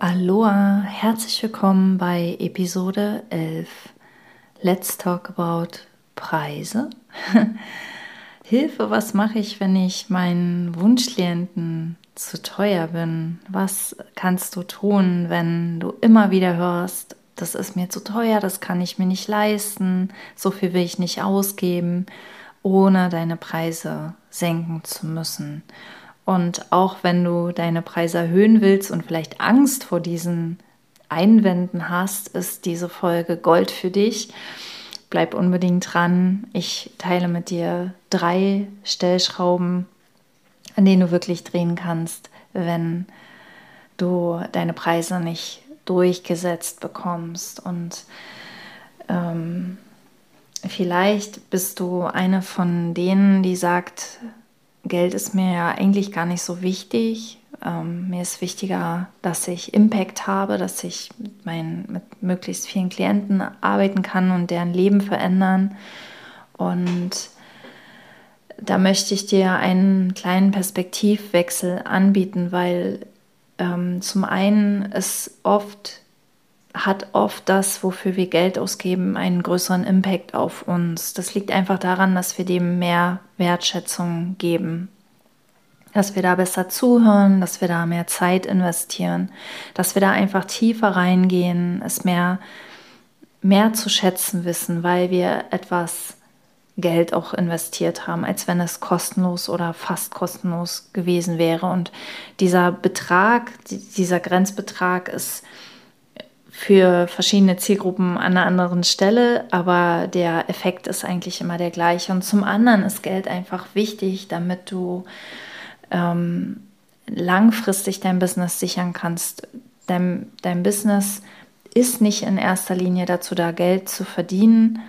Aloha, herzlich willkommen bei Episode 11. Let's talk about Preise. Hilfe, was mache ich, wenn ich meinen Wunschklienten zu teuer bin? Was kannst du tun, wenn du immer wieder hörst, das ist mir zu teuer, das kann ich mir nicht leisten, so viel will ich nicht ausgeben, ohne deine Preise senken zu müssen. Und auch wenn du deine Preise erhöhen willst und vielleicht Angst vor diesen Einwänden hast, ist diese Folge Gold für dich. Bleib unbedingt dran. Ich teile mit dir drei Stellschrauben, an denen du wirklich drehen kannst, wenn du deine Preise nicht durchgesetzt bekommst. Und ähm, vielleicht bist du eine von denen, die sagt, Geld ist mir ja eigentlich gar nicht so wichtig. Ähm, mir ist wichtiger, dass ich Impact habe, dass ich mit, meinen, mit möglichst vielen Klienten arbeiten kann und deren Leben verändern. Und da möchte ich dir einen kleinen Perspektivwechsel anbieten, weil ähm, zum einen ist oft hat oft das, wofür wir Geld ausgeben, einen größeren Impact auf uns. Das liegt einfach daran, dass wir dem mehr Wertschätzung geben. Dass wir da besser zuhören, dass wir da mehr Zeit investieren, dass wir da einfach tiefer reingehen, es mehr, mehr zu schätzen wissen, weil wir etwas Geld auch investiert haben, als wenn es kostenlos oder fast kostenlos gewesen wäre. Und dieser Betrag, dieser Grenzbetrag ist für verschiedene Zielgruppen an einer anderen Stelle, aber der Effekt ist eigentlich immer der gleiche. Und zum anderen ist Geld einfach wichtig, damit du ähm, langfristig dein Business sichern kannst. Dein, dein Business ist nicht in erster Linie dazu da, Geld zu verdienen,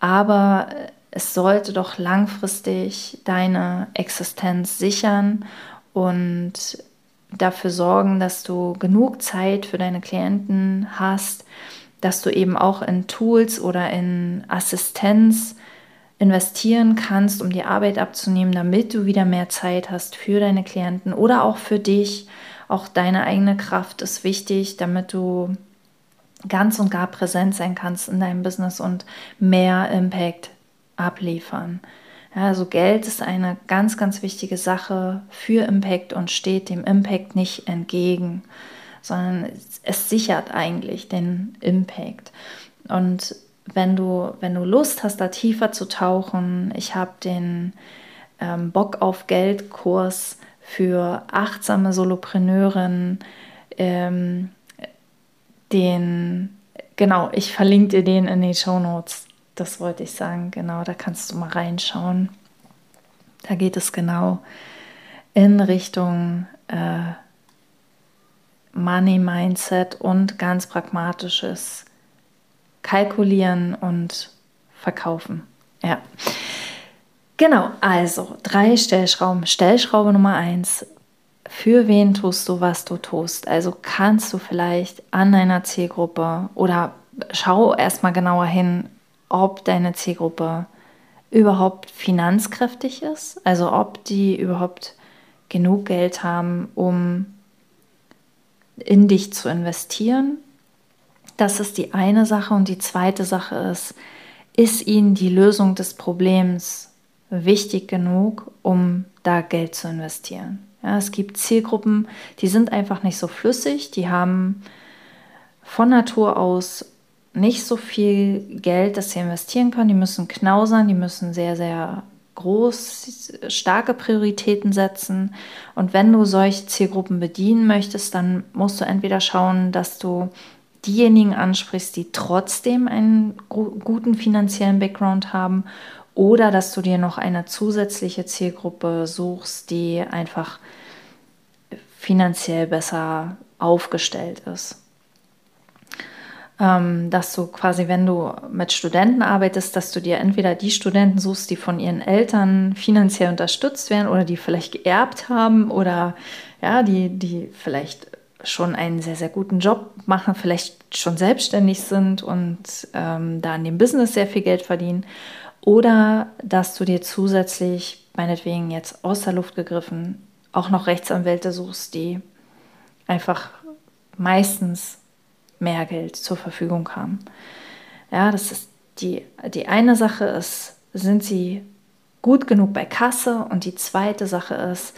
aber es sollte doch langfristig deine Existenz sichern und dafür sorgen, dass du genug Zeit für deine Klienten hast, dass du eben auch in Tools oder in Assistenz investieren kannst, um die Arbeit abzunehmen, damit du wieder mehr Zeit hast für deine Klienten oder auch für dich. Auch deine eigene Kraft ist wichtig, damit du ganz und gar präsent sein kannst in deinem Business und mehr Impact abliefern. Also Geld ist eine ganz, ganz wichtige Sache für Impact und steht dem Impact nicht entgegen, sondern es sichert eigentlich den Impact. Und wenn du, wenn du Lust hast, da tiefer zu tauchen, ich habe den ähm, Bock auf Geld Kurs für achtsame Solopreneurinnen, ähm, den, genau, ich verlinke dir den in den Show Notes das wollte ich sagen, genau, da kannst du mal reinschauen. Da geht es genau in Richtung äh, Money Mindset und ganz pragmatisches Kalkulieren und Verkaufen. Ja. Genau, also drei Stellschrauben. Stellschraube Nummer eins. Für wen tust du, was du tust? Also kannst du vielleicht an deiner Zielgruppe oder schau erstmal genauer hin, ob deine Zielgruppe überhaupt finanzkräftig ist, also ob die überhaupt genug Geld haben, um in dich zu investieren. Das ist die eine Sache. Und die zweite Sache ist, ist ihnen die Lösung des Problems wichtig genug, um da Geld zu investieren? Ja, es gibt Zielgruppen, die sind einfach nicht so flüssig, die haben von Natur aus nicht so viel Geld, das sie investieren können. Die müssen knausern, die müssen sehr, sehr groß, starke Prioritäten setzen. Und wenn du solche Zielgruppen bedienen möchtest, dann musst du entweder schauen, dass du diejenigen ansprichst, die trotzdem einen guten finanziellen Background haben oder dass du dir noch eine zusätzliche Zielgruppe suchst, die einfach finanziell besser aufgestellt ist. Ähm, dass du quasi, wenn du mit Studenten arbeitest, dass du dir entweder die Studenten suchst, die von ihren Eltern finanziell unterstützt werden oder die vielleicht geerbt haben oder ja, die, die vielleicht schon einen sehr, sehr guten Job machen, vielleicht schon selbstständig sind und ähm, da in dem Business sehr viel Geld verdienen. Oder dass du dir zusätzlich, meinetwegen jetzt aus der Luft gegriffen, auch noch Rechtsanwälte suchst, die einfach meistens mehr Geld zur Verfügung haben. Ja, das ist die, die eine Sache ist, sind sie gut genug bei Kasse? Und die zweite Sache ist,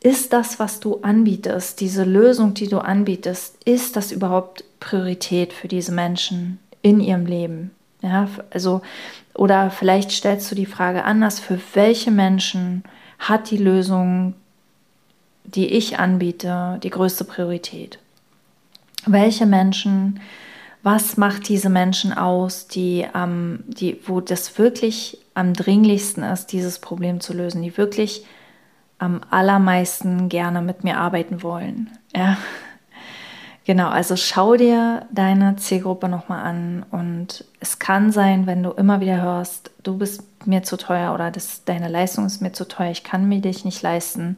ist das, was du anbietest, diese Lösung, die du anbietest, ist das überhaupt Priorität für diese Menschen in ihrem Leben? Ja, also, oder vielleicht stellst du die Frage anders, für welche Menschen hat die Lösung, die ich anbiete, die größte Priorität? Welche Menschen, was macht diese Menschen aus, die, ähm, die, wo das wirklich am dringlichsten ist, dieses Problem zu lösen, die wirklich am allermeisten gerne mit mir arbeiten wollen. Ja. Genau, also schau dir deine Zielgruppe nochmal an und es kann sein, wenn du immer wieder hörst, du bist mir zu teuer oder das, deine Leistung ist mir zu teuer, ich kann mir dich nicht leisten,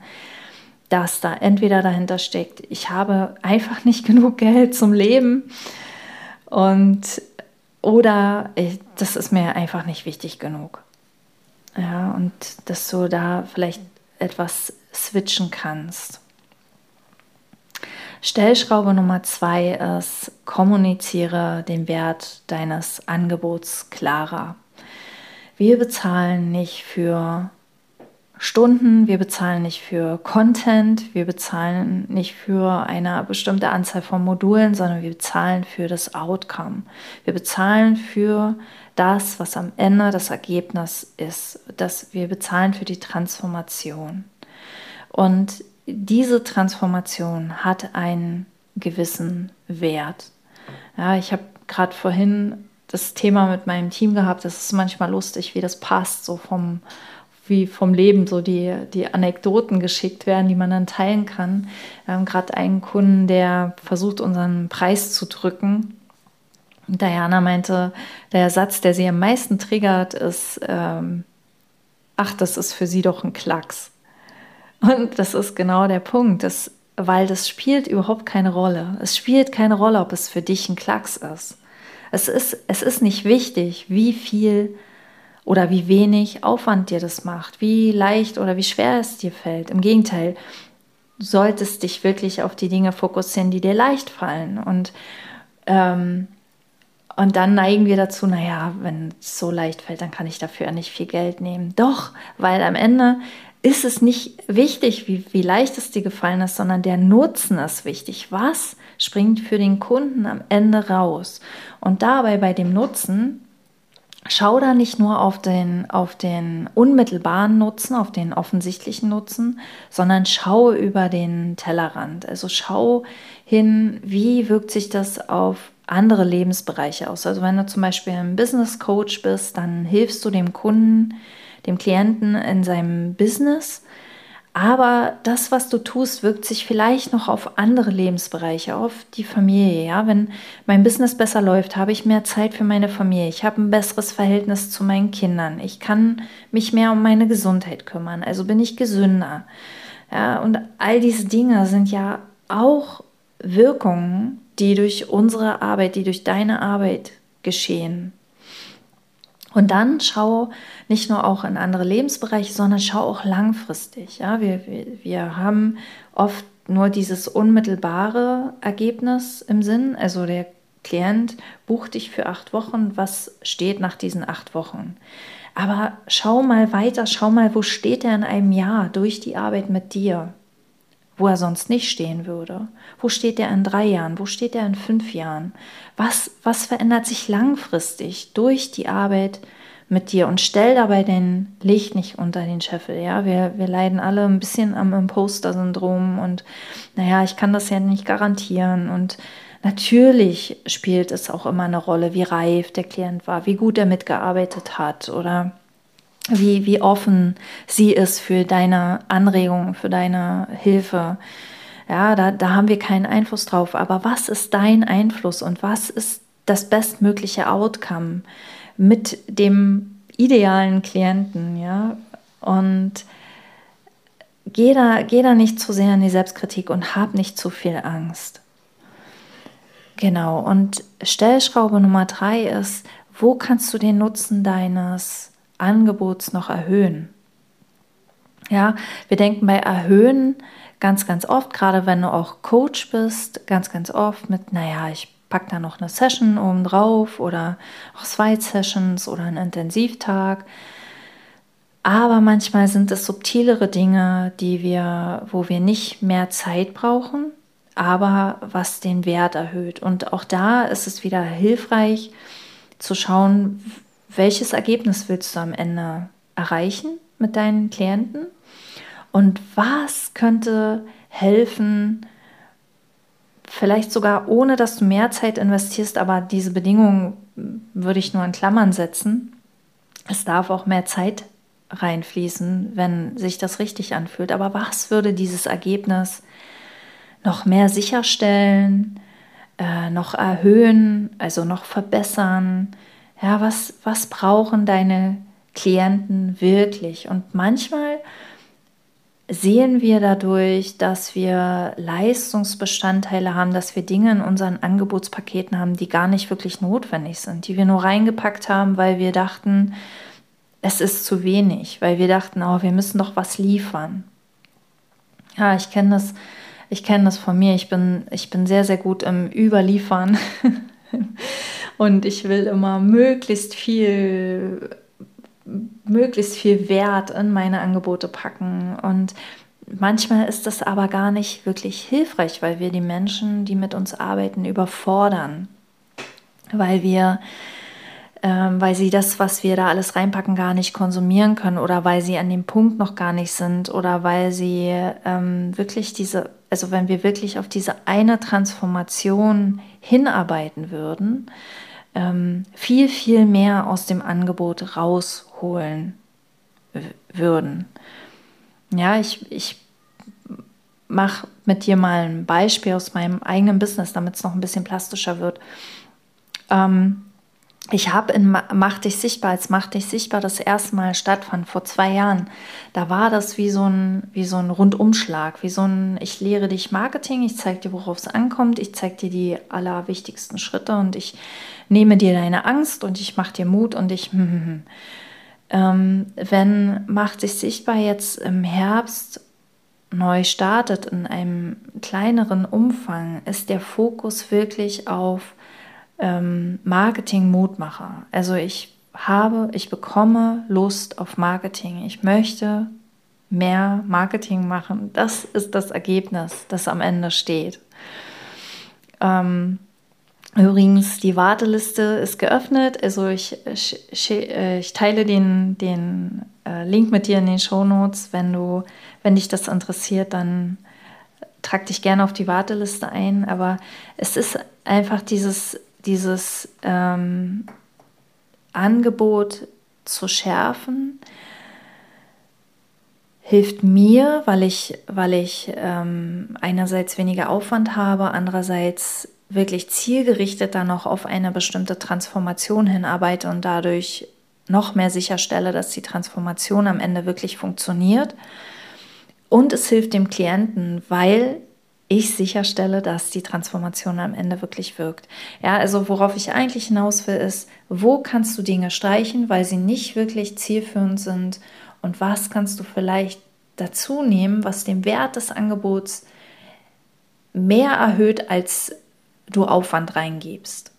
dass da entweder dahinter steckt, ich habe einfach nicht genug Geld zum Leben und oder ich, das ist mir einfach nicht wichtig genug. Ja, und dass du da vielleicht etwas switchen kannst. Stellschraube Nummer zwei ist, kommuniziere den Wert deines Angebots klarer. Wir bezahlen nicht für Stunden, wir bezahlen nicht für Content, wir bezahlen nicht für eine bestimmte Anzahl von Modulen, sondern wir bezahlen für das Outcome. Wir bezahlen für das, was am Ende das Ergebnis ist, dass wir bezahlen für die Transformation. Und diese Transformation hat einen gewissen Wert. Ja, ich habe gerade vorhin das Thema mit meinem Team gehabt. Das ist manchmal lustig, wie das passt, so vom wie vom Leben so die, die Anekdoten geschickt werden, die man dann teilen kann. Wir haben gerade einen Kunden, der versucht, unseren Preis zu drücken. Diana meinte, der Satz, der sie am meisten triggert, ist, ähm, ach, das ist für sie doch ein Klacks. Und das ist genau der Punkt, das, weil das spielt überhaupt keine Rolle. Es spielt keine Rolle, ob es für dich ein Klacks ist. Es ist, es ist nicht wichtig, wie viel oder wie wenig Aufwand dir das macht, wie leicht oder wie schwer es dir fällt. Im Gegenteil, du solltest dich wirklich auf die Dinge fokussieren, die dir leicht fallen. Und, ähm, und dann neigen wir dazu, naja, wenn es so leicht fällt, dann kann ich dafür nicht viel Geld nehmen. Doch, weil am Ende ist es nicht wichtig, wie, wie leicht es dir gefallen ist, sondern der Nutzen ist wichtig. Was springt für den Kunden am Ende raus? Und dabei bei dem Nutzen schau da nicht nur auf den, auf den unmittelbaren Nutzen, auf den offensichtlichen Nutzen, sondern schau über den Tellerrand. Also schau hin, wie wirkt sich das auf andere Lebensbereiche aus. Also wenn du zum Beispiel ein Business Coach bist, dann hilfst du dem Kunden, dem Klienten in seinem Business aber das, was du tust, wirkt sich vielleicht noch auf andere Lebensbereiche, auf die Familie. Ja, wenn mein Business besser läuft, habe ich mehr Zeit für meine Familie. Ich habe ein besseres Verhältnis zu meinen Kindern. Ich kann mich mehr um meine Gesundheit kümmern. Also bin ich gesünder. Ja, und all diese Dinge sind ja auch Wirkungen, die durch unsere Arbeit, die durch deine Arbeit geschehen. Und dann schau nicht nur auch in andere Lebensbereiche, sondern schau auch langfristig. Ja, wir, wir, wir haben oft nur dieses unmittelbare Ergebnis im Sinn. Also der Klient bucht dich für acht Wochen. Was steht nach diesen acht Wochen? Aber schau mal weiter, schau mal, wo steht er in einem Jahr durch die Arbeit mit dir? Wo er sonst nicht stehen würde? Wo steht er in drei Jahren? Wo steht er in fünf Jahren? Was, was verändert sich langfristig durch die Arbeit mit dir? Und stell dabei den Licht nicht unter den Scheffel. Ja, wir, wir leiden alle ein bisschen am Imposter-Syndrom und naja, ich kann das ja nicht garantieren. Und natürlich spielt es auch immer eine Rolle, wie reif der Klient war, wie gut er mitgearbeitet hat oder wie, wie offen sie ist für deine Anregungen, für deine Hilfe. Ja, da, da haben wir keinen Einfluss drauf. Aber was ist dein Einfluss und was ist das bestmögliche Outcome mit dem idealen Klienten, ja? Und geh da, geh da nicht zu sehr in die Selbstkritik und hab nicht zu viel Angst. Genau, und Stellschraube Nummer drei ist, wo kannst du den Nutzen deines Angebots noch erhöhen? Ja, wir denken bei erhöhen ganz, ganz oft, gerade wenn du auch Coach bist, ganz, ganz oft mit, naja, ich packe da noch eine Session oben drauf oder auch zwei Sessions oder einen Intensivtag. Aber manchmal sind es subtilere Dinge, die wir, wo wir nicht mehr Zeit brauchen, aber was den Wert erhöht. Und auch da ist es wieder hilfreich zu schauen, welches Ergebnis willst du am Ende erreichen mit deinen Klienten und was könnte helfen, vielleicht sogar ohne dass du mehr Zeit investierst, aber diese Bedingungen würde ich nur in Klammern setzen. Es darf auch mehr Zeit reinfließen, wenn sich das richtig anfühlt. Aber was würde dieses Ergebnis noch mehr sicherstellen, äh, noch erhöhen, also noch verbessern? Ja, was, was brauchen deine Klienten wirklich? Und manchmal sehen wir dadurch, dass wir Leistungsbestandteile haben, dass wir Dinge in unseren Angebotspaketen haben, die gar nicht wirklich notwendig sind, die wir nur reingepackt haben, weil wir dachten, es ist zu wenig, weil wir dachten, oh, wir müssen doch was liefern. Ja, ich kenne das, ich kenne das von mir. Ich bin, ich bin sehr, sehr gut im Überliefern. Und ich will immer möglichst viel möglichst viel Wert in meine Angebote packen. Und manchmal ist das aber gar nicht wirklich hilfreich, weil wir die Menschen, die mit uns arbeiten, überfordern. Weil wir ähm, weil sie das, was wir da alles reinpacken, gar nicht konsumieren können oder weil sie an dem Punkt noch gar nicht sind oder weil sie ähm, wirklich diese, also wenn wir wirklich auf diese eine Transformation hinarbeiten würden, viel, viel mehr aus dem Angebot rausholen würden. Ja, ich, ich mache mit dir mal ein Beispiel aus meinem eigenen Business, damit es noch ein bisschen plastischer wird. Ähm, ich habe in Mach dich sichtbar, als Mach dich sichtbar das erste Mal stattfand, vor zwei Jahren, da war das wie so ein, wie so ein Rundumschlag, wie so ein, ich lehre dich Marketing, ich zeige dir, worauf es ankommt, ich zeige dir die allerwichtigsten Schritte und ich nehme dir deine Angst und ich mache dir Mut und ich, hm, hm, hm. Ähm, wenn Mach dich sichtbar jetzt im Herbst neu startet in einem kleineren Umfang, ist der Fokus wirklich auf ähm, Marketing-Mutmacher. Also ich habe, ich bekomme Lust auf Marketing. Ich möchte mehr Marketing machen. Das ist das Ergebnis, das am Ende steht. Ähm, übrigens, die Warteliste ist geöffnet. Also ich, ich, äh, ich teile den, den äh, Link mit dir in den Show Notes. Wenn, du, wenn dich das interessiert, dann trag dich gerne auf die Warteliste ein. Aber es ist einfach dieses dieses ähm, Angebot zu schärfen, hilft mir, weil ich, weil ich ähm, einerseits weniger Aufwand habe, andererseits wirklich zielgerichtet dann noch auf eine bestimmte Transformation hinarbeite und dadurch noch mehr sicherstelle, dass die Transformation am Ende wirklich funktioniert. Und es hilft dem Klienten, weil ich sicherstelle, dass die Transformation am Ende wirklich wirkt. Ja, also worauf ich eigentlich hinaus will, ist, wo kannst du Dinge streichen, weil sie nicht wirklich zielführend sind und was kannst du vielleicht dazu nehmen, was den Wert des Angebots mehr erhöht, als du Aufwand reingibst.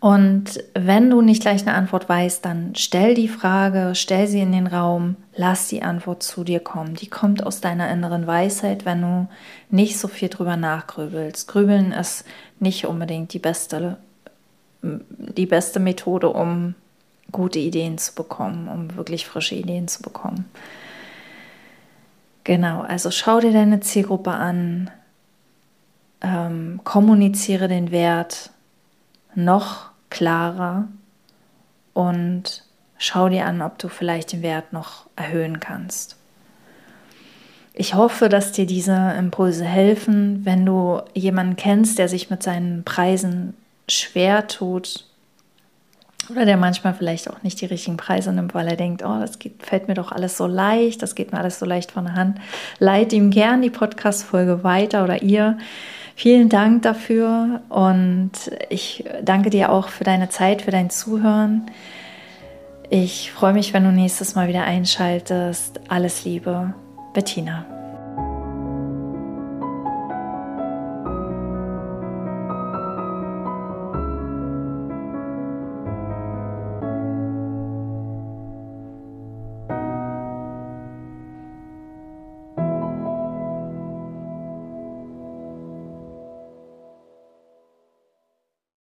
Und wenn du nicht gleich eine Antwort weißt, dann stell die Frage, stell sie in den Raum, lass die Antwort zu dir kommen. Die kommt aus deiner inneren Weisheit, wenn du nicht so viel drüber nachgrübelst. Grübeln ist nicht unbedingt die beste, die beste Methode, um gute Ideen zu bekommen, um wirklich frische Ideen zu bekommen. Genau, also schau dir deine Zielgruppe an, ähm, kommuniziere den Wert noch klarer und schau dir an, ob du vielleicht den Wert noch erhöhen kannst. Ich hoffe, dass dir diese Impulse helfen, wenn du jemanden kennst, der sich mit seinen Preisen schwer tut oder der manchmal vielleicht auch nicht die richtigen Preise nimmt, weil er denkt, oh, das geht, fällt mir doch alles so leicht, das geht mir alles so leicht von der Hand. Leite ihm gern die Podcast-Folge weiter oder ihr. Vielen Dank dafür und ich danke dir auch für deine Zeit, für dein Zuhören. Ich freue mich, wenn du nächstes Mal wieder einschaltest. Alles Liebe, Bettina.